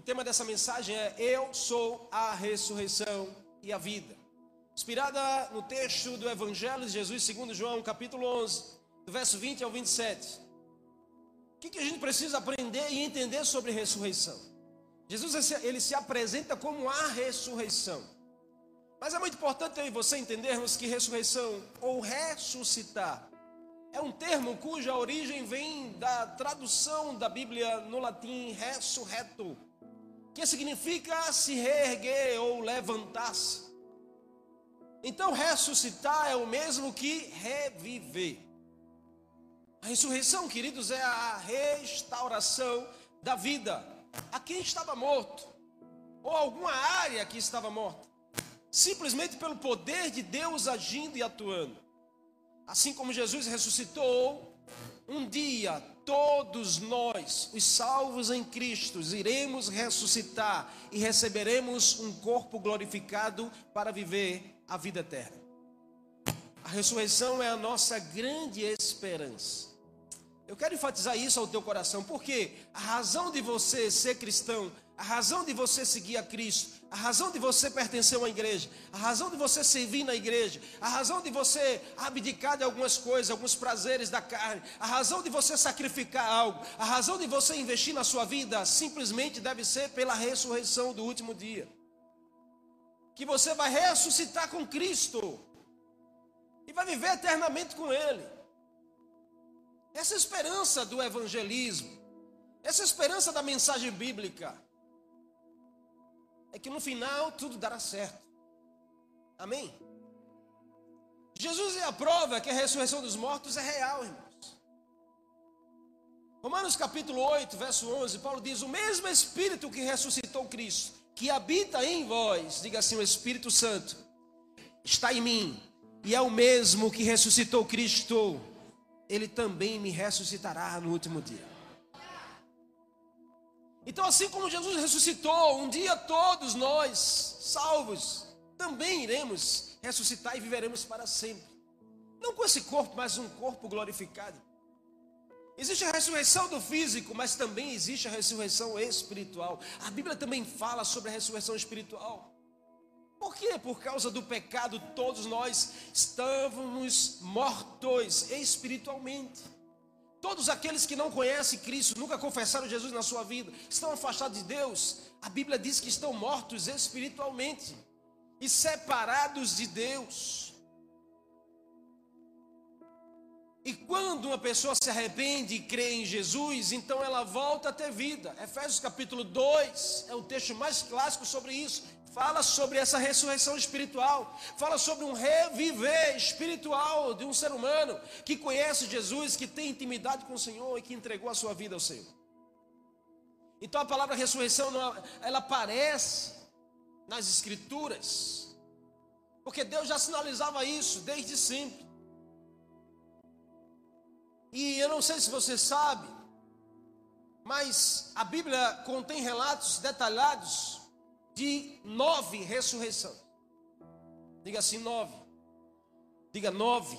O tema dessa mensagem é Eu sou a ressurreição e a vida. Inspirada no texto do Evangelho de Jesus, segundo João, capítulo 11, do verso 20 ao 27. O que, que a gente precisa aprender e entender sobre ressurreição? Jesus ele se apresenta como a ressurreição. Mas é muito importante eu e você entendermos que ressurreição ou ressuscitar é um termo cuja origem vem da tradução da Bíblia no latim ressurreto, que significa se reerguer ou levantar-se. Então, ressuscitar é o mesmo que reviver. A ressurreição, queridos, é a restauração da vida a quem estava morto, ou alguma área que estava morta, simplesmente pelo poder de Deus agindo e atuando. Assim como Jesus ressuscitou, um dia todos nós, os salvos em Cristo, iremos ressuscitar e receberemos um corpo glorificado para viver a vida eterna. A ressurreição é a nossa grande esperança. Eu quero enfatizar isso ao teu coração, porque a razão de você ser cristão, a razão de você seguir a Cristo, a razão de você pertencer a uma igreja, a razão de você servir na igreja, a razão de você abdicar de algumas coisas, alguns prazeres da carne, a razão de você sacrificar algo, a razão de você investir na sua vida, simplesmente deve ser pela ressurreição do último dia. Que você vai ressuscitar com Cristo e vai viver eternamente com Ele. Essa esperança do evangelismo, essa esperança da mensagem bíblica, é que no final tudo dará certo. Amém? Jesus é a prova que a ressurreição dos mortos é real, irmãos. Romanos capítulo 8, verso 11, Paulo diz: O mesmo Espírito que ressuscitou Cristo, que habita em vós, diga assim, o Espírito Santo, está em mim, e é o mesmo que ressuscitou Cristo, ele também me ressuscitará no último dia. Então, assim como Jesus ressuscitou, um dia todos nós, salvos, também iremos ressuscitar e viveremos para sempre. Não com esse corpo, mas um corpo glorificado. Existe a ressurreição do físico, mas também existe a ressurreição espiritual. A Bíblia também fala sobre a ressurreição espiritual. Por quê? Por causa do pecado, todos nós estávamos mortos espiritualmente. Todos aqueles que não conhecem Cristo, nunca confessaram Jesus na sua vida, estão afastados de Deus. A Bíblia diz que estão mortos espiritualmente e separados de Deus. E quando uma pessoa se arrepende e crê em Jesus, então ela volta a ter vida. Efésios capítulo 2 é o texto mais clássico sobre isso fala sobre essa ressurreição espiritual, fala sobre um reviver espiritual de um ser humano que conhece Jesus, que tem intimidade com o Senhor e que entregou a sua vida ao Senhor. Então a palavra ressurreição ela aparece nas escrituras, porque Deus já sinalizava isso desde sempre. E eu não sei se você sabe, mas a Bíblia contém relatos detalhados de nove ressurreições. Diga assim, nove. Diga nove.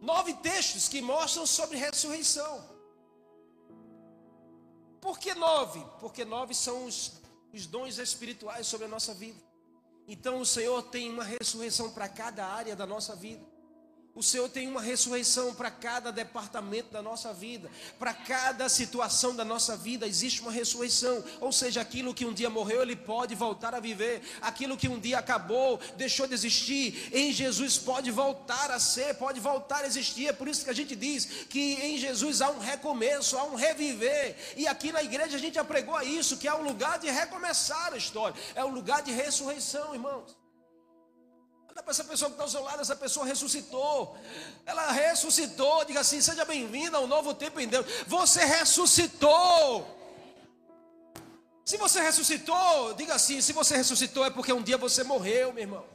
Nove textos que mostram sobre ressurreição. Por que nove? Porque nove são os, os dons espirituais sobre a nossa vida. Então o Senhor tem uma ressurreição para cada área da nossa vida. O Senhor tem uma ressurreição para cada departamento da nossa vida, para cada situação da nossa vida, existe uma ressurreição. Ou seja, aquilo que um dia morreu, ele pode voltar a viver. Aquilo que um dia acabou, deixou de existir, em Jesus pode voltar a ser, pode voltar a existir. É por isso que a gente diz que em Jesus há um recomeço, há um reviver. E aqui na igreja a gente já pregou isso, que é um lugar de recomeçar a história, é um lugar de ressurreição, irmãos. Olha para essa pessoa que está ao seu lado, essa pessoa ressuscitou. Ela ressuscitou. Diga assim: seja bem-vinda ao novo tempo em Deus. Você ressuscitou. Se você ressuscitou, diga assim: se você ressuscitou é porque um dia você morreu, meu irmão.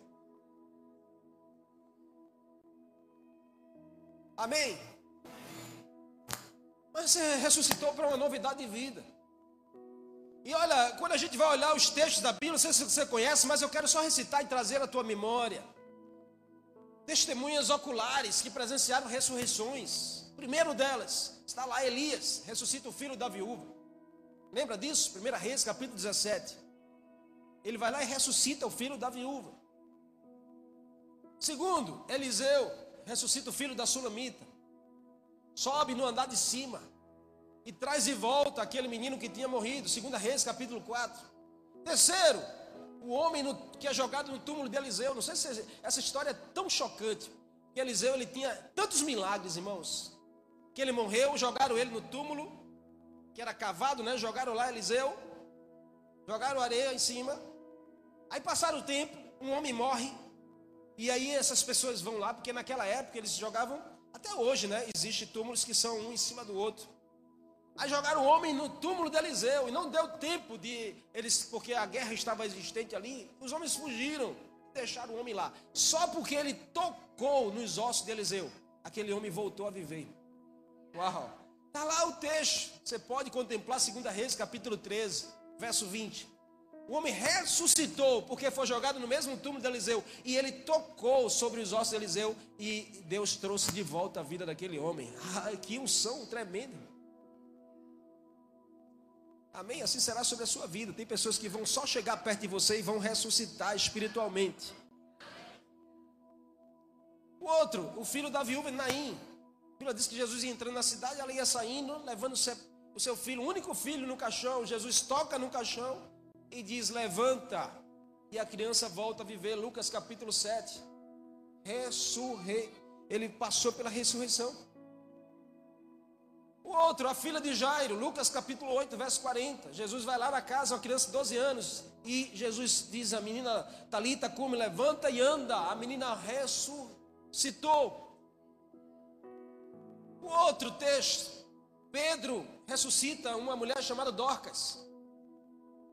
Amém? Mas você ressuscitou para uma novidade de vida. E olha, quando a gente vai olhar os textos da Bíblia, não sei se você conhece, mas eu quero só recitar e trazer à tua memória. Testemunhas oculares que presenciaram ressurreições. Primeiro delas, está lá Elias, ressuscita o filho da viúva. Lembra disso? 1 Reis, capítulo 17. Ele vai lá e ressuscita o filho da viúva. Segundo, Eliseu ressuscita o filho da Sulamita. Sobe no andar de cima e traz de volta aquele menino que tinha morrido. Segunda Reis, capítulo 4. Terceiro, o homem no, que é jogado no túmulo de Eliseu. Não sei se essa história é tão chocante. Que Eliseu ele tinha tantos milagres, irmãos. Que ele morreu, jogaram ele no túmulo, que era cavado, né? Jogaram lá Eliseu, jogaram areia em cima. Aí passaram o tempo, um homem morre. E aí essas pessoas vão lá, porque naquela época eles jogavam, até hoje, né? Existem túmulos que são um em cima do outro. Aí jogaram o homem no túmulo de Eliseu e não deu tempo de eles, porque a guerra estava existente ali. Os homens fugiram, deixaram o homem lá. Só porque ele tocou nos ossos de Eliseu, aquele homem voltou a viver. Uau! Está lá o texto. Você pode contemplar 2 Reis, capítulo 13, verso 20. O homem ressuscitou porque foi jogado no mesmo túmulo de Eliseu e ele tocou sobre os ossos de Eliseu e Deus trouxe de volta a vida daquele homem. Que unção tremenda. Amém? Assim será sobre a sua vida. Tem pessoas que vão só chegar perto de você e vão ressuscitar espiritualmente. O outro, o filho da viúva Naim. A Bíblia diz que Jesus ia entrando na cidade, ela ia saindo, levando o seu filho, o único filho no caixão. Jesus toca no caixão e diz: Levanta. E a criança volta a viver. Lucas capítulo 7. Ressurre. Ele passou pela ressurreição. Outro, a filha de Jairo, Lucas capítulo 8, verso 40. Jesus vai lá na casa, uma criança de 12 anos, e Jesus diz à menina Talita, come, levanta e anda. A menina ressuscitou. Outro texto, Pedro ressuscita uma mulher chamada Dorcas,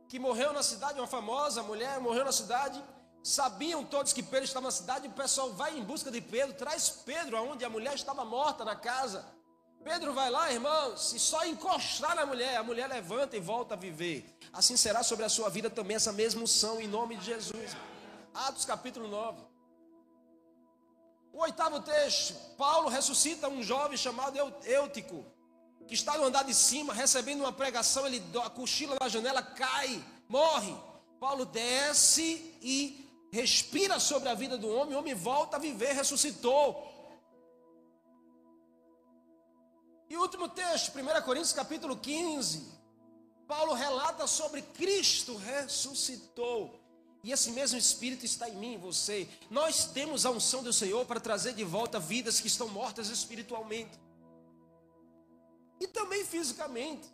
que morreu na cidade, uma famosa mulher, morreu na cidade. Sabiam todos que Pedro estava na cidade, o pessoal vai em busca de Pedro, traz Pedro aonde a mulher estava morta na casa. Pedro vai lá, irmãos, e só encostar na mulher, a mulher levanta e volta a viver. Assim será sobre a sua vida também essa mesma unção, em nome de Jesus. Atos capítulo 9. O oitavo texto, Paulo ressuscita um jovem chamado Eutico, que está no andar de cima, recebendo uma pregação, ele cochila na janela, cai, morre. Paulo desce e respira sobre a vida do homem, o homem volta a viver, ressuscitou. E último texto, 1 Coríntios capítulo 15, Paulo relata sobre Cristo ressuscitou. E esse mesmo Espírito está em mim, você. Nós temos a unção do Senhor para trazer de volta vidas que estão mortas espiritualmente. E também fisicamente.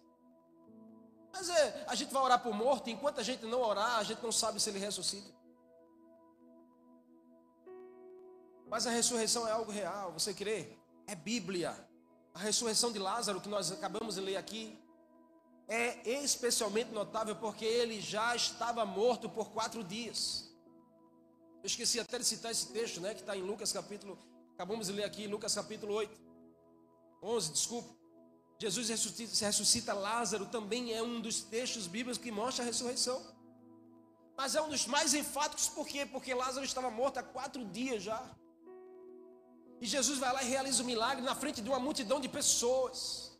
Mas é, a gente vai orar por morto, enquanto a gente não orar, a gente não sabe se ele ressuscita. Mas a ressurreição é algo real, você crê? É Bíblia a ressurreição de Lázaro, que nós acabamos de ler aqui, é especialmente notável porque ele já estava morto por quatro dias. Eu esqueci até de citar esse texto, né, que está em Lucas capítulo, acabamos de ler aqui, Lucas capítulo 8, 11, desculpa. Jesus ressuscita, ressuscita Lázaro, também é um dos textos bíblicos que mostra a ressurreição. Mas é um dos mais enfáticos, por quê? Porque Lázaro estava morto há quatro dias já. E Jesus vai lá e realiza o milagre na frente de uma multidão de pessoas.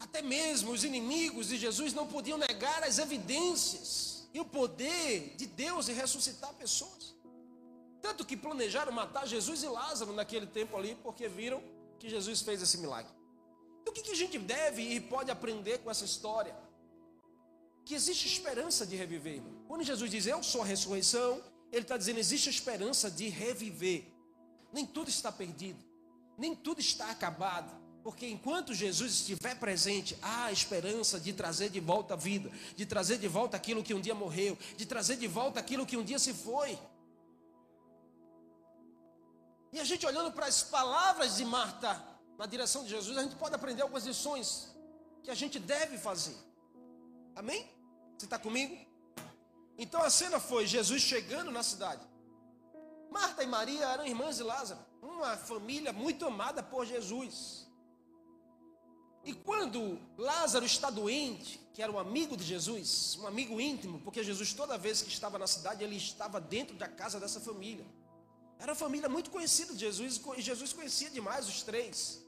Até mesmo os inimigos de Jesus não podiam negar as evidências e o poder de Deus em ressuscitar pessoas. Tanto que planejaram matar Jesus e Lázaro naquele tempo ali, porque viram que Jesus fez esse milagre. E o que, a gente deve e pode aprender com essa história? Que existe esperança de reviver. Quando Jesus diz eu sou a ressurreição, ele está dizendo existe esperança de reviver. Nem tudo está perdido, nem tudo está acabado, porque enquanto Jesus estiver presente, há a esperança de trazer de volta a vida, de trazer de volta aquilo que um dia morreu, de trazer de volta aquilo que um dia se foi. E a gente olhando para as palavras de Marta na direção de Jesus, a gente pode aprender algumas lições que a gente deve fazer. Amém? Você está comigo? Então a cena foi Jesus chegando na cidade. Marta e Maria eram irmãs de Lázaro, uma família muito amada por Jesus. E quando Lázaro está doente, que era um amigo de Jesus, um amigo íntimo, porque Jesus toda vez que estava na cidade, ele estava dentro da casa dessa família. Era uma família muito conhecida de Jesus, e Jesus conhecia demais os três.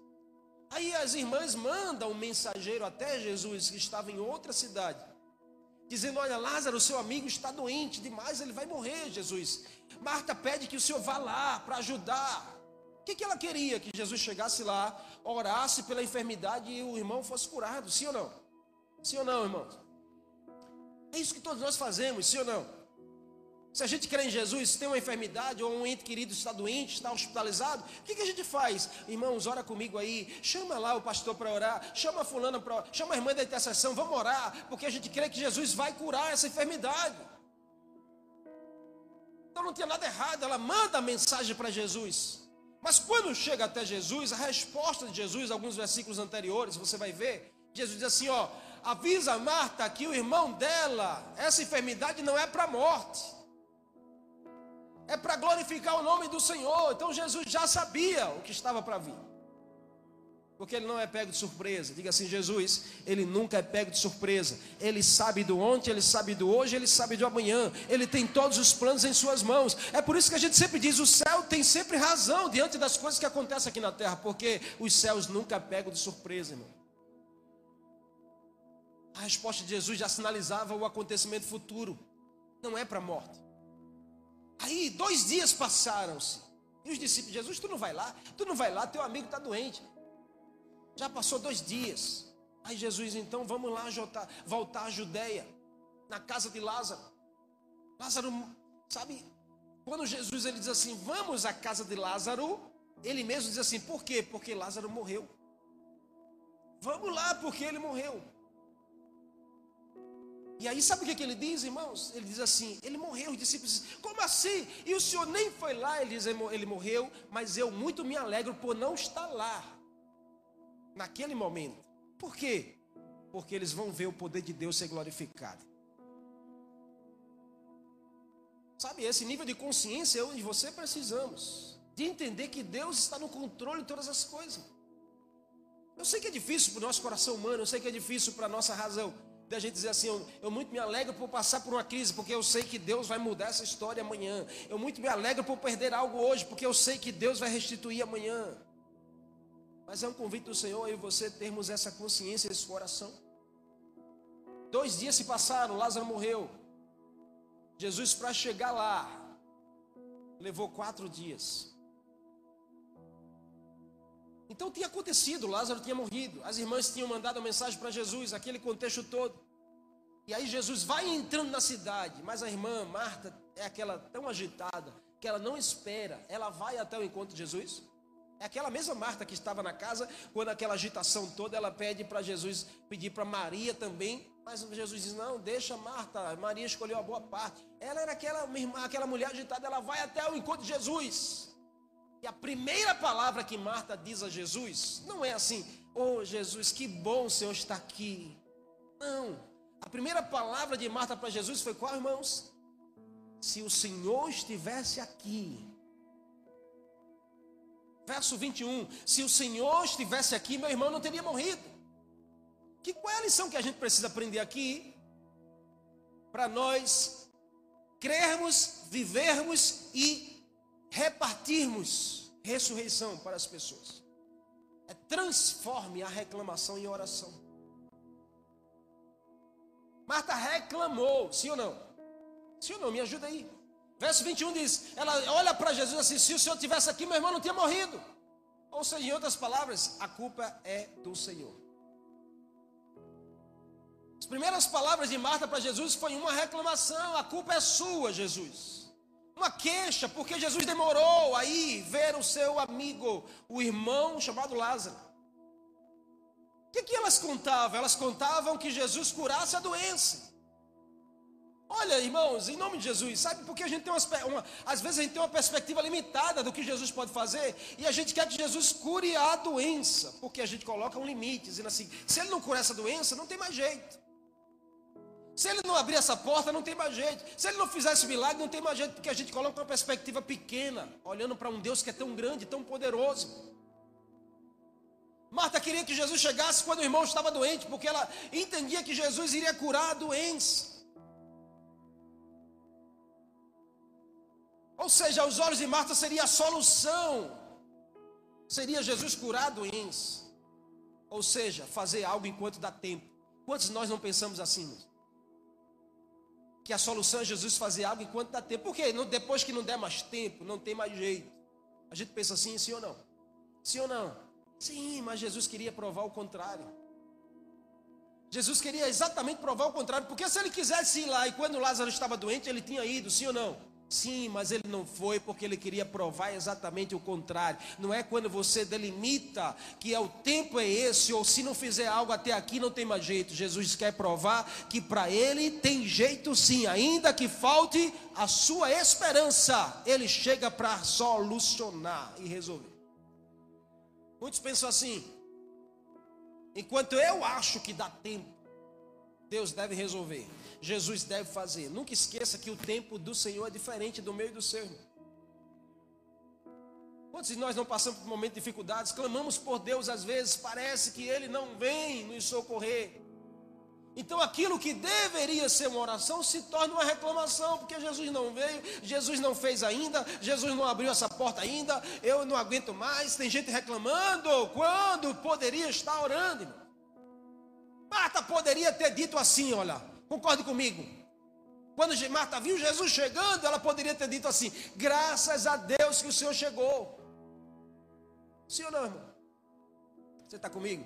Aí as irmãs mandam um mensageiro até Jesus, que estava em outra cidade, dizendo: Olha, Lázaro, seu amigo, está doente demais, ele vai morrer, Jesus. Marta pede que o senhor vá lá para ajudar. O que, que ela queria? Que Jesus chegasse lá, orasse pela enfermidade e o irmão fosse curado, sim ou não? Sim ou não, irmãos? É isso que todos nós fazemos, sim ou não? Se a gente crê em Jesus, tem uma enfermidade ou um ente querido está doente, está hospitalizado, o que, que a gente faz? Irmãos, ora comigo aí, chama lá o pastor para orar, chama a fulana para chama a irmã da intercessão, vamos orar, porque a gente crê que Jesus vai curar essa enfermidade. Então não tinha nada errado, ela manda a mensagem para Jesus. Mas quando chega até Jesus, a resposta de Jesus, alguns versículos anteriores, você vai ver, Jesus diz assim: ó, avisa Marta que o irmão dela, essa enfermidade não é para a morte é para glorificar o nome do Senhor. Então Jesus já sabia o que estava para vir. Porque ele não é pego de surpresa. Diga assim: Jesus, ele nunca é pego de surpresa. Ele sabe do ontem, ele sabe do hoje, ele sabe do amanhã. Ele tem todos os planos em suas mãos. É por isso que a gente sempre diz: o céu tem sempre razão diante das coisas que acontecem aqui na terra. Porque os céus nunca é pegam de surpresa, irmão. A resposta de Jesus já sinalizava o acontecimento futuro. Não é para a morte. Aí dois dias passaram-se. E os discípulos, Jesus, tu não vai lá? Tu não vai lá, teu amigo está doente. Já passou dois dias. Aí Jesus, então, vamos lá voltar, voltar à Judéia, na casa de Lázaro. Lázaro, sabe, quando Jesus ele diz assim, vamos à casa de Lázaro, ele mesmo diz assim, por quê? Porque Lázaro morreu. Vamos lá, porque ele morreu. E aí, sabe o que, que ele diz, irmãos? Ele diz assim: ele morreu. Os discípulos dizem: como assim? E o senhor nem foi lá? Ele diz: ele morreu, mas eu muito me alegro por não estar lá, naquele momento. Por quê? Porque eles vão ver o poder de Deus ser glorificado. Sabe, esse nível de consciência eu e você precisamos, de entender que Deus está no controle de todas as coisas. Eu sei que é difícil para o nosso coração humano, eu sei que é difícil para a nossa razão da gente dizer assim, eu, eu, muito me alegro por passar por uma crise, porque eu sei que Deus vai mudar essa história amanhã. Eu muito me alegro por perder algo hoje, porque eu sei que Deus vai restituir amanhã. Mas é um convite do Senhor e você termos essa consciência, esse coração. Dois dias se passaram, Lázaro morreu. Jesus, para chegar lá, levou quatro dias. Então tinha acontecido, Lázaro tinha morrido, as irmãs tinham mandado a mensagem para Jesus, aquele contexto todo. E aí Jesus vai entrando na cidade, mas a irmã Marta é aquela tão agitada que ela não espera, ela vai até o encontro de Jesus. É aquela mesma Marta que estava na casa, quando aquela agitação toda, ela pede para Jesus, pedir para Maria também, mas Jesus diz: Não, deixa Marta, Maria escolheu a boa parte. Ela era aquela, aquela mulher agitada, ela vai até o encontro de Jesus. E a primeira palavra que Marta diz a Jesus não é assim: Oh Jesus, que bom o Senhor está aqui. Não. A primeira palavra de Marta para Jesus foi qual, irmãos? Se o Senhor estivesse aqui. Verso 21. Se o Senhor estivesse aqui, meu irmão não teria morrido. Que qual é a lição que a gente precisa aprender aqui? Para nós crermos, vivermos e repartirmos ressurreição para as pessoas. É transforme a reclamação em oração. Marta reclamou, sim ou não? Sim ou não? Me ajuda aí. Verso 21 diz: ela olha para Jesus assim: se o Senhor tivesse aqui, meu irmão não tinha morrido. Ou seja, em outras palavras, a culpa é do Senhor. As primeiras palavras de Marta para Jesus foi uma reclamação: a culpa é sua, Jesus uma queixa, porque Jesus demorou aí ver o seu amigo, o irmão chamado Lázaro. O que, que elas contavam? Elas contavam que Jesus curasse a doença. Olha, irmãos, em nome de Jesus, sabe porque a gente tem uma, uma, às vezes a gente tem uma perspectiva limitada do que Jesus pode fazer e a gente quer que Jesus cure a doença, porque a gente coloca um limite, dizendo assim: se ele não curar essa doença, não tem mais jeito. Se ele não abrir essa porta, não tem mais jeito. Se ele não fizer esse milagre, não tem mais jeito, porque a gente coloca uma perspectiva pequena, olhando para um Deus que é tão grande, tão poderoso. Marta queria que Jesus chegasse quando o irmão estava doente, porque ela entendia que Jesus iria curar a doença. Ou seja, aos olhos de Marta seria a solução, seria Jesus curar a. Ou seja, fazer algo enquanto dá tempo. Quantos de nós não pensamos assim? Que a solução é Jesus fazer algo enquanto dá tempo. Por quê? Depois que não der mais tempo, não tem mais jeito. A gente pensa assim, sim ou não? Sim ou não? Sim, mas Jesus queria provar o contrário. Jesus queria exatamente provar o contrário, porque se ele quisesse ir lá e quando Lázaro estava doente, ele tinha ido, sim ou não? Sim, mas ele não foi porque ele queria provar exatamente o contrário. Não é quando você delimita que é o tempo é esse, ou se não fizer algo até aqui não tem mais jeito. Jesus quer provar que para ele tem jeito sim, ainda que falte a sua esperança, ele chega para solucionar e resolver. Muitos pensam assim: enquanto eu acho que dá tempo, Deus deve resolver. Jesus deve fazer. Nunca esqueça que o tempo do Senhor é diferente do meu e do seu. Quantos de nós não passamos por momentos de dificuldades, clamamos por Deus às vezes, parece que Ele não vem nos socorrer. Então aquilo que deveria ser uma oração se torna uma reclamação, porque Jesus não veio, Jesus não fez ainda, Jesus não abriu essa porta ainda, eu não aguento mais, tem gente reclamando, quando poderia estar orando. Marta poderia ter dito assim, olha, Concorde comigo. Quando Marta viu Jesus chegando, ela poderia ter dito assim: graças a Deus que o Senhor chegou. Sim ou não, irmão? Você está comigo?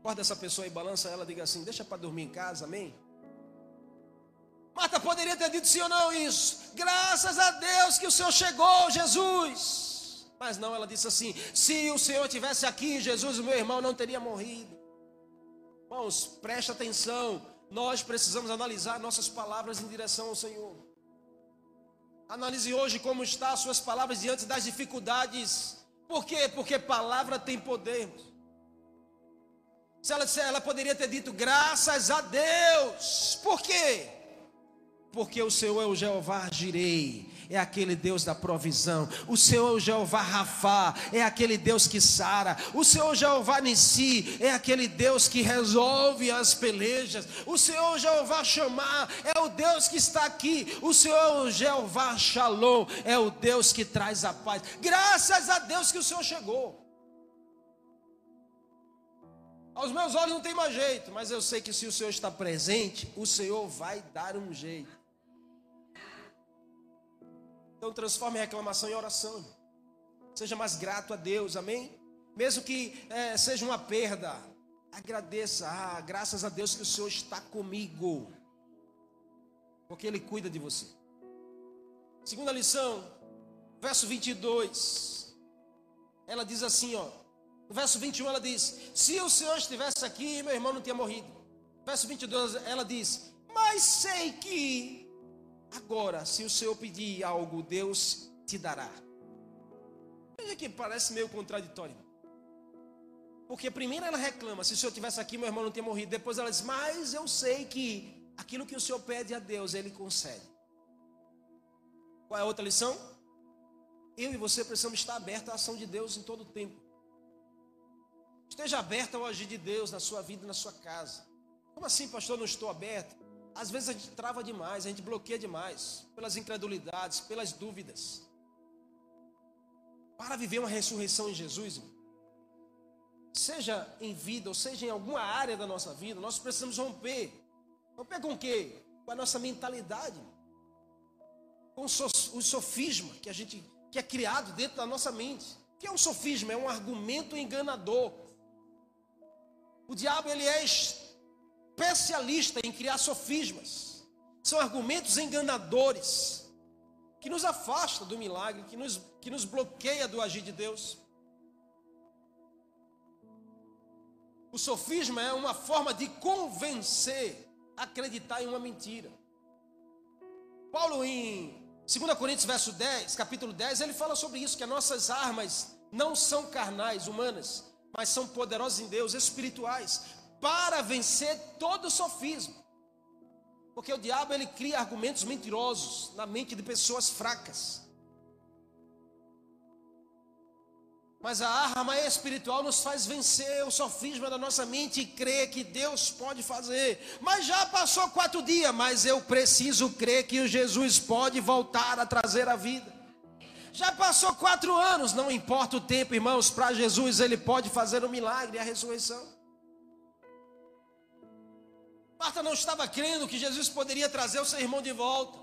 Acorda essa pessoa e balança ela, diga assim: deixa para dormir em casa, amém? Marta poderia ter dito sim ou não isso. Graças a Deus que o Senhor chegou, Jesus. Mas não, ela disse assim: se o Senhor tivesse aqui, Jesus, meu irmão não teria morrido. Irmãos, preste atenção nós precisamos analisar nossas palavras em direção ao Senhor. Analise hoje como estão as suas palavras diante das dificuldades. Por quê? Porque palavra tem poder. Se ela disser, ela poderia ter dito graças a Deus. Por quê? Porque o Senhor é o Jeová Jirei é aquele Deus da provisão. O Senhor Jeová Rafá é aquele Deus que sara. O Senhor Jeová Nissi é aquele Deus que resolve as pelejas. O Senhor Jeová Chamar é o Deus que está aqui. O Senhor Jeová Shalom é o Deus que traz a paz. Graças a Deus que o Senhor chegou. Aos meus olhos não tem mais jeito, mas eu sei que se o Senhor está presente, o Senhor vai dar um jeito. Então transforme a reclamação em oração. Seja mais grato a Deus, amém? Mesmo que é, seja uma perda, agradeça. Ah, graças a Deus que o Senhor está comigo. Porque Ele cuida de você. Segunda lição, verso 22. Ela diz assim, ó. No verso 21 ela diz: Se o Senhor estivesse aqui, meu irmão não tinha morrido. Verso 22 ela diz: Mas sei que Agora, se o Senhor pedir algo, Deus te dará. Veja que parece meio contraditório. Porque primeiro ela reclama, se o Senhor tivesse aqui, meu irmão não tinha morrido. Depois ela diz, mas eu sei que aquilo que o Senhor pede a Deus, Ele concede. Qual é a outra lição? Eu e você precisamos estar abertos à ação de Deus em todo o tempo. Esteja aberto ao agir de Deus na sua vida e na sua casa. Como assim, pastor, não estou aberto? Às vezes a gente trava demais, a gente bloqueia demais, pelas incredulidades, pelas dúvidas. Para viver uma ressurreição em Jesus, seja em vida ou seja em alguma área da nossa vida, nós precisamos romper. Romper com o quê? Com a nossa mentalidade, com o sofisma que a gente que é criado dentro da nossa mente. O que é um sofisma? É um argumento enganador. O diabo ele é especialista em criar sofismas. São argumentos enganadores que nos afasta do milagre, que nos, que nos bloqueia do agir de Deus. O sofisma é uma forma de convencer, acreditar em uma mentira. Paulo em 2 Coríntios verso 10, capítulo 10, ele fala sobre isso, que as nossas armas não são carnais, humanas, mas são poderosas em Deus, espirituais, para vencer todo sofismo. Porque o diabo ele cria argumentos mentirosos na mente de pessoas fracas. Mas a arma espiritual nos faz vencer o sofisma da nossa mente e crer que Deus pode fazer. Mas já passou quatro dias, mas eu preciso crer que o Jesus pode voltar a trazer a vida. Já passou quatro anos, não importa o tempo, irmãos, para Jesus ele pode fazer o um milagre, a ressurreição. Marta não estava crendo que Jesus poderia trazer o seu irmão de volta,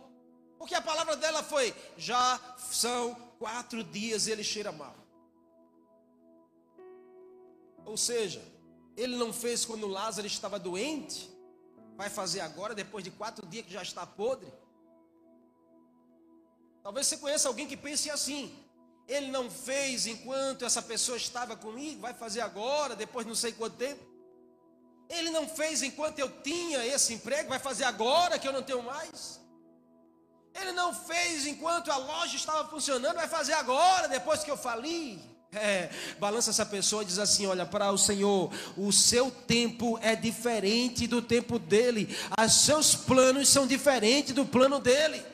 porque a palavra dela foi: já são quatro dias ele cheira mal. Ou seja, ele não fez quando Lázaro estava doente, vai fazer agora, depois de quatro dias que já está podre. Talvez você conheça alguém que pense assim. Ele não fez enquanto essa pessoa estava comigo, vai fazer agora, depois não sei quanto tempo. Ele não fez enquanto eu tinha esse emprego, vai fazer agora que eu não tenho mais. Ele não fez enquanto a loja estava funcionando, vai fazer agora, depois que eu fali. É, balança essa pessoa e diz assim: Olha, para o Senhor, o seu tempo é diferente do tempo dele, os seus planos são diferentes do plano dele.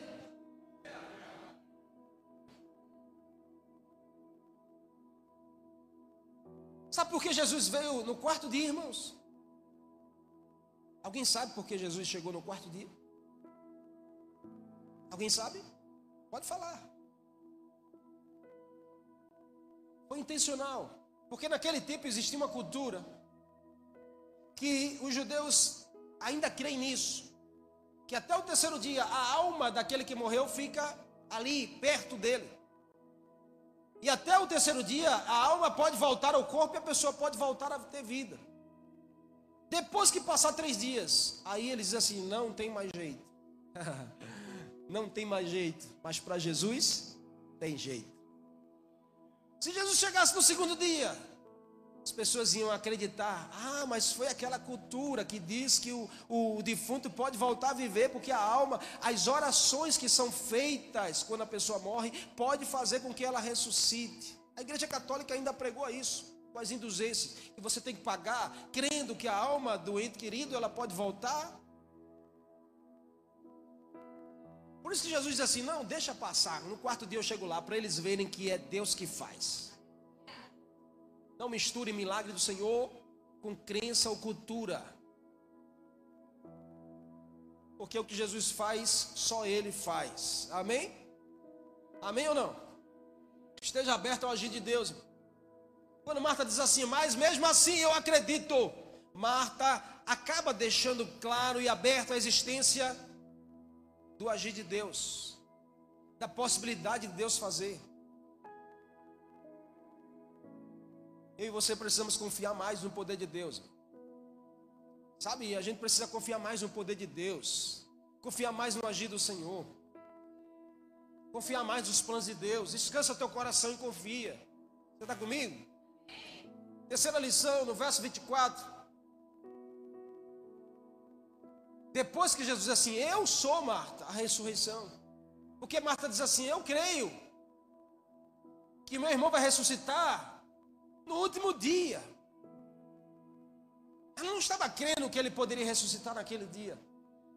Sabe por que Jesus veio no quarto dia, irmãos? Alguém sabe por que Jesus chegou no quarto dia? Alguém sabe? Pode falar. Foi intencional. Porque naquele tempo existia uma cultura que os judeus ainda creem nisso. Que até o terceiro dia a alma daquele que morreu fica ali, perto dele. E até o terceiro dia, a alma pode voltar ao corpo e a pessoa pode voltar a ter vida. Depois que passar três dias, aí eles dizem assim: não tem mais jeito. não tem mais jeito. Mas para Jesus, tem jeito. Se Jesus chegasse no segundo dia, as pessoas iam acreditar: ah, mas foi aquela cultura que diz que o, o, defunto pode voltar a viver, porque a alma, as orações que são feitas quando a pessoa morre, pode fazer com que ela ressuscite. A igreja católica ainda pregou isso as indulgências, que você tem que pagar, crendo que a alma do ente querido ela pode voltar. Por isso que Jesus diz assim: não, deixa passar. No quarto dia eu chego lá, para eles verem que é Deus que faz. Não misture milagre do Senhor com crença ou cultura. Porque o que Jesus faz, só Ele faz. Amém? Amém ou não? Esteja aberto ao agir de Deus. Quando Marta diz assim, mas mesmo assim eu acredito. Marta acaba deixando claro e aberto a existência do agir de Deus, da possibilidade de Deus fazer. Eu e você precisamos confiar mais no poder de Deus. Sabe, a gente precisa confiar mais no poder de Deus, confiar mais no agir do Senhor, confiar mais nos planos de Deus. Descansa teu coração e confia. Você está comigo? Terceira lição, no verso 24. Depois que Jesus diz assim: Eu sou Marta, a ressurreição. Porque Marta diz assim: Eu creio que meu irmão vai ressuscitar no último dia. Ela não estava crendo que ele poderia ressuscitar naquele dia.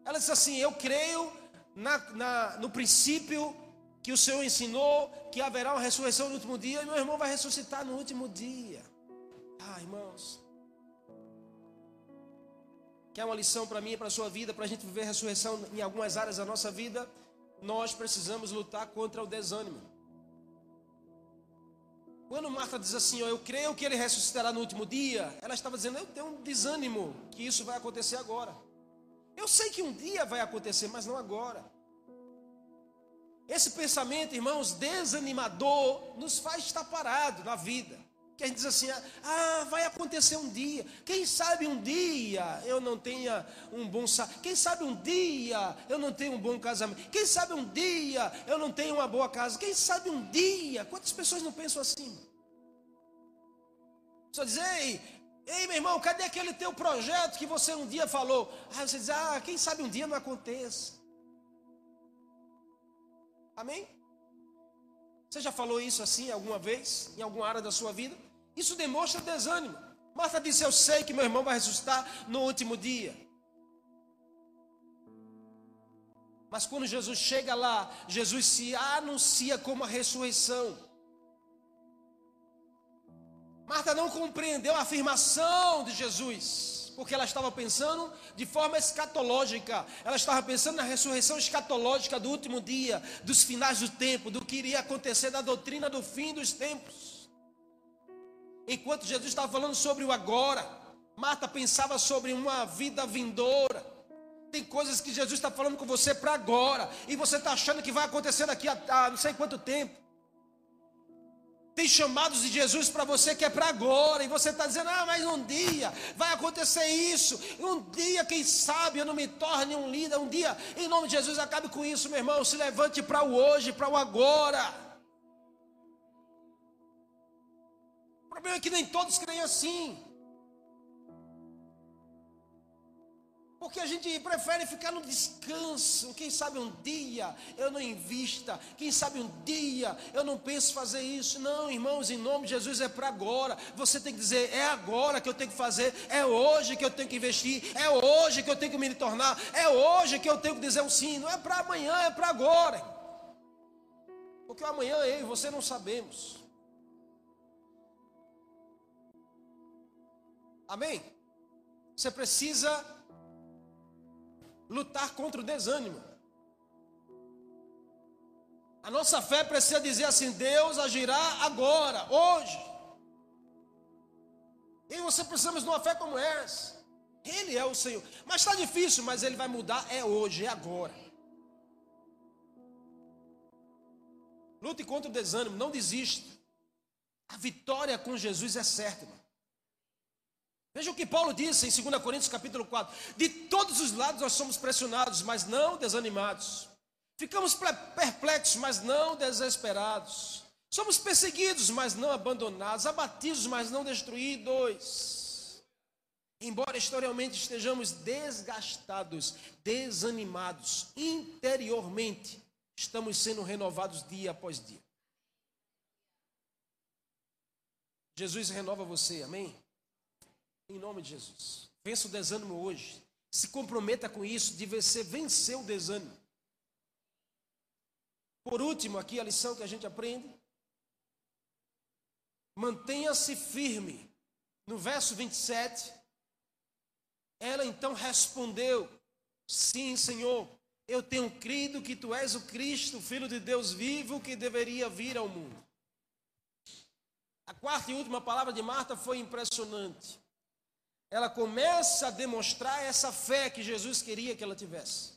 Ela disse assim: Eu creio na, na, no princípio que o Senhor ensinou que haverá uma ressurreição no último dia e meu irmão vai ressuscitar no último dia. Ah, irmãos. Quer uma lição para mim e para a sua vida, para a gente viver ressurreição em algumas áreas da nossa vida? Nós precisamos lutar contra o desânimo. Quando Marta diz assim, ó, eu creio que ele ressuscitará no último dia, ela estava dizendo, eu tenho um desânimo que isso vai acontecer agora. Eu sei que um dia vai acontecer, mas não agora. Esse pensamento, irmãos, desanimador, nos faz estar parado na vida. Que a gente diz assim, ah, vai acontecer um dia. Quem sabe um dia eu não tenha um bom Quem sabe um dia eu não tenho um bom casamento. Quem sabe um dia eu não tenho uma boa casa. Quem sabe um dia. Quantas pessoas não pensam assim? Só dizer, ei, ei meu irmão, cadê aquele teu projeto que você um dia falou? Aí você diz, ah, quem sabe um dia não aconteça. Amém? Você já falou isso assim alguma vez, em alguma área da sua vida? Isso demonstra desânimo. Marta disse: Eu sei que meu irmão vai ressuscitar no último dia. Mas quando Jesus chega lá, Jesus se anuncia como a ressurreição. Marta não compreendeu a afirmação de Jesus, porque ela estava pensando de forma escatológica, ela estava pensando na ressurreição escatológica do último dia, dos finais do tempo, do que iria acontecer da doutrina do fim dos tempos. Enquanto Jesus estava falando sobre o agora, Marta pensava sobre uma vida vindoura. Tem coisas que Jesus está falando com você para agora, e você está achando que vai acontecer daqui a, a não sei quanto tempo. Tem chamados de Jesus para você que é para agora, e você está dizendo, ah, mas um dia vai acontecer isso, um dia, quem sabe, eu não me torne um líder, um dia, em nome de Jesus, acabe com isso, meu irmão, se levante para o hoje, para o agora. Problema é que nem todos creem assim. Porque a gente prefere ficar no descanso. Quem sabe um dia eu não invista. Quem sabe um dia eu não penso fazer isso. Não, irmãos, em nome de Jesus é para agora. Você tem que dizer: é agora que eu tenho que fazer. É hoje que eu tenho que investir. É hoje que eu tenho que me tornar. É hoje que eu tenho que dizer um sim. Não é para amanhã, é para agora. Porque o amanhã eu e você não sabemos. Amém? Você precisa lutar contra o desânimo. A nossa fé precisa dizer assim: Deus agirá agora, hoje. E você precisamos de uma fé como essa. Ele é o Senhor. Mas está difícil, mas ele vai mudar. É hoje, é agora. Lute contra o desânimo, não desista. A vitória com Jesus é certa, irmão. Veja o que Paulo disse em 2 Coríntios capítulo 4. De todos os lados nós somos pressionados, mas não desanimados. Ficamos perplexos, mas não desesperados. Somos perseguidos, mas não abandonados. Abatidos, mas não destruídos. Embora exteriormente estejamos desgastados, desanimados, interiormente estamos sendo renovados dia após dia. Jesus renova você, amém? Em nome de Jesus. Vença o desânimo hoje. Se comprometa com isso, de você vencer o desânimo. Por último, aqui a lição que a gente aprende. Mantenha-se firme. No verso 27, ela então respondeu: Sim, Senhor, eu tenho crido que tu és o Cristo, filho de Deus vivo, que deveria vir ao mundo. A quarta e última palavra de Marta foi impressionante ela começa a demonstrar essa fé que Jesus queria que ela tivesse.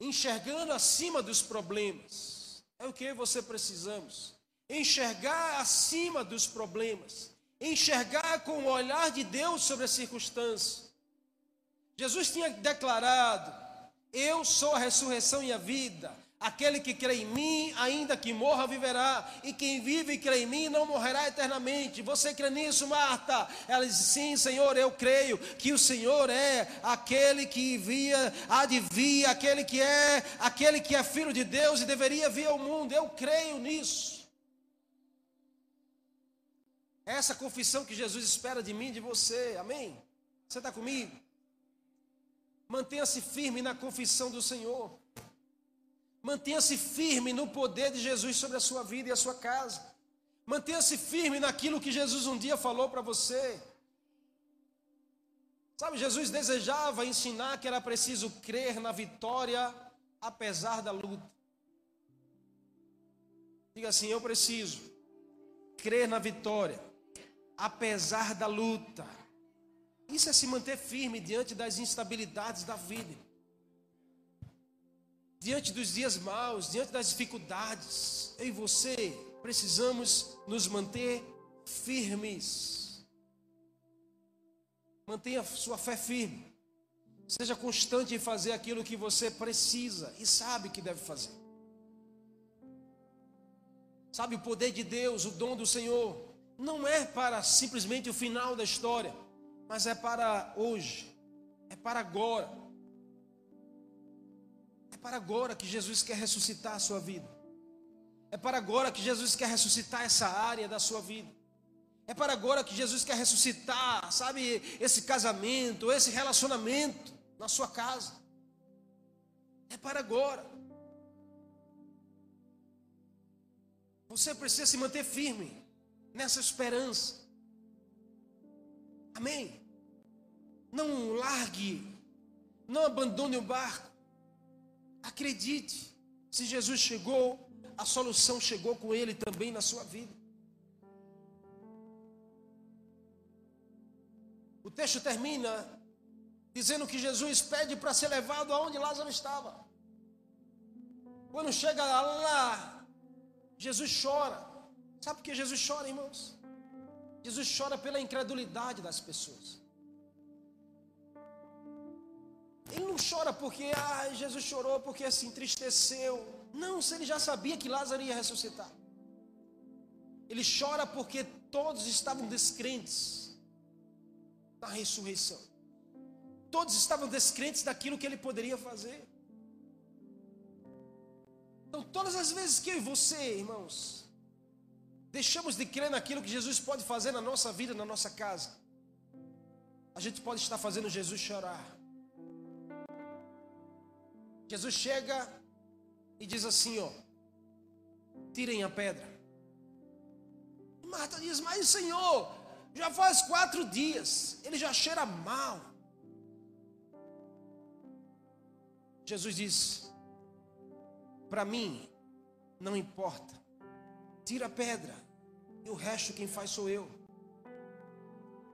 Enxergando acima dos problemas. É o que você precisamos. Enxergar acima dos problemas. Enxergar com o olhar de Deus sobre a circunstância. Jesus tinha declarado: Eu sou a ressurreição e a vida. Aquele que crê em mim, ainda que morra, viverá. E quem vive e crê em mim não morrerá eternamente. Você crê nisso, Marta? Ela disse: Sim, Senhor, eu creio que o Senhor é aquele que via, há de vir, aquele que é, aquele que é filho de Deus e deveria vir ao mundo. Eu creio nisso. Essa confissão que Jesus espera de mim de você. Amém? Você está comigo? Mantenha-se firme na confissão do Senhor. Mantenha-se firme no poder de Jesus sobre a sua vida e a sua casa. Mantenha-se firme naquilo que Jesus um dia falou para você. Sabe, Jesus desejava ensinar que era preciso crer na vitória apesar da luta. Diga assim: eu preciso crer na vitória apesar da luta. Isso é se manter firme diante das instabilidades da vida diante dos dias maus, diante das dificuldades, eu e você precisamos nos manter firmes. Mantenha sua fé firme. Seja constante em fazer aquilo que você precisa e sabe que deve fazer. Sabe, o poder de Deus, o dom do Senhor, não é para simplesmente o final da história, mas é para hoje, é para agora. É para agora que Jesus quer ressuscitar a sua vida. É para agora que Jesus quer ressuscitar essa área da sua vida. É para agora que Jesus quer ressuscitar, sabe, esse casamento, esse relacionamento na sua casa. É para agora. Você precisa se manter firme nessa esperança. Amém? Não largue, não abandone o barco. Acredite, se Jesus chegou, a solução chegou com ele também na sua vida. O texto termina dizendo que Jesus pede para ser levado aonde Lázaro estava. Quando chega lá, Jesus chora. Sabe por que Jesus chora, irmãos? Jesus chora pela incredulidade das pessoas. Ele não chora porque ah, Jesus chorou porque se entristeceu. Não, se ele já sabia que Lázaro ia ressuscitar. Ele chora porque todos estavam descrentes da ressurreição. Todos estavam descrentes daquilo que ele poderia fazer. Então, todas as vezes que eu e você, irmãos, deixamos de crer naquilo que Jesus pode fazer na nossa vida, na nossa casa, a gente pode estar fazendo Jesus chorar. Jesus chega e diz assim: ó, tirem a pedra. E Marta diz: Mas Senhor, já faz quatro dias, ele já cheira mal. Jesus diz: Para mim, não importa, tira a pedra, e o resto quem faz sou eu.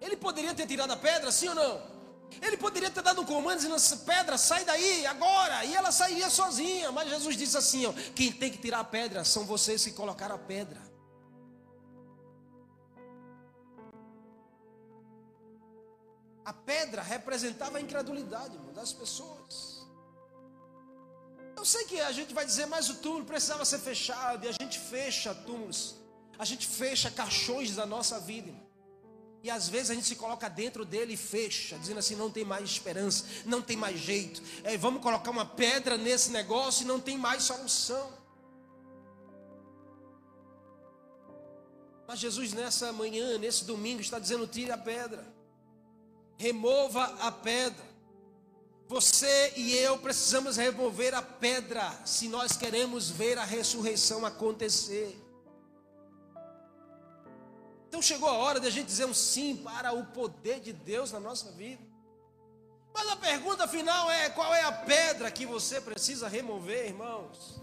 Ele poderia ter tirado a pedra, sim ou não? Ele poderia ter dado um comando dizendo: pedra, sai daí agora, e ela sairia sozinha. Mas Jesus disse assim: ó, quem tem que tirar a pedra são vocês que colocaram a pedra. A pedra representava a incredulidade irmão, das pessoas. Eu sei que a gente vai dizer, mas o túmulo precisava ser fechado, e a gente fecha túmulos, a gente fecha caixões da nossa vida. Irmão. E às vezes a gente se coloca dentro dele e fecha, dizendo assim: não tem mais esperança, não tem mais jeito. É, vamos colocar uma pedra nesse negócio e não tem mais solução. Mas Jesus, nessa manhã, nesse domingo, está dizendo: tire a pedra, remova a pedra. Você e eu precisamos remover a pedra se nós queremos ver a ressurreição acontecer. Então chegou a hora de a gente dizer um sim para o poder de Deus na nossa vida. Mas a pergunta final é: qual é a pedra que você precisa remover, irmãos?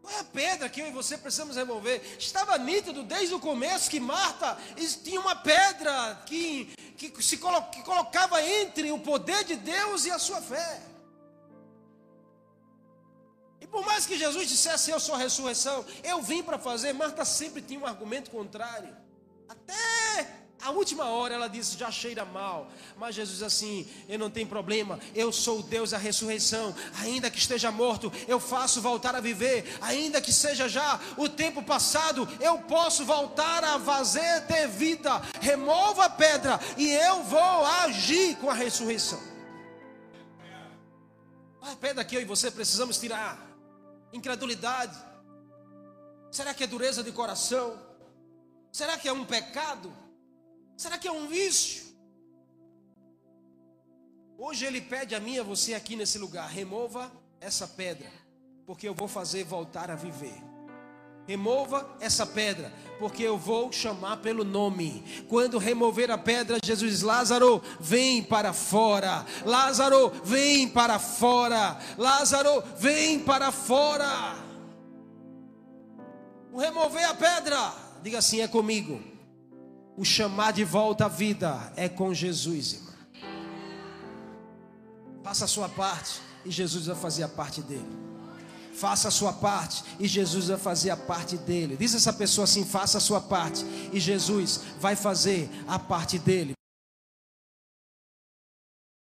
Qual é a pedra que eu e você precisamos remover? Estava nítido desde o começo que Marta tinha uma pedra que, que se colo, que colocava entre o poder de Deus e a sua fé. Por mais que Jesus dissesse eu sou a ressurreição, eu vim para fazer, Marta sempre tinha um argumento contrário. Até a última hora ela disse: já cheira mal. Mas Jesus assim: eu não tenho problema, eu sou o Deus da ressurreição. Ainda que esteja morto, eu faço voltar a viver. Ainda que seja já o tempo passado, eu posso voltar a fazer ter vida. Remova a pedra e eu vou agir com a ressurreição. A pedra que eu e você precisamos tirar incredulidade? Será que é dureza de coração? Será que é um pecado? Será que é um vício? Hoje ele pede a mim a você aqui nesse lugar: remova essa pedra, porque eu vou fazer voltar a viver. Remova essa pedra, porque eu vou chamar pelo nome. Quando remover a pedra, Jesus diz: Lázaro, vem para fora. Lázaro, vem para fora. Lázaro, vem para fora. O remover a pedra, diga assim: é comigo. O chamar de volta à vida é com Jesus, irmão. Faça a sua parte e Jesus vai fazer a parte dele. Faça a sua parte e Jesus vai fazer a parte dele. Diz essa pessoa assim: faça a sua parte e Jesus vai fazer a parte dele.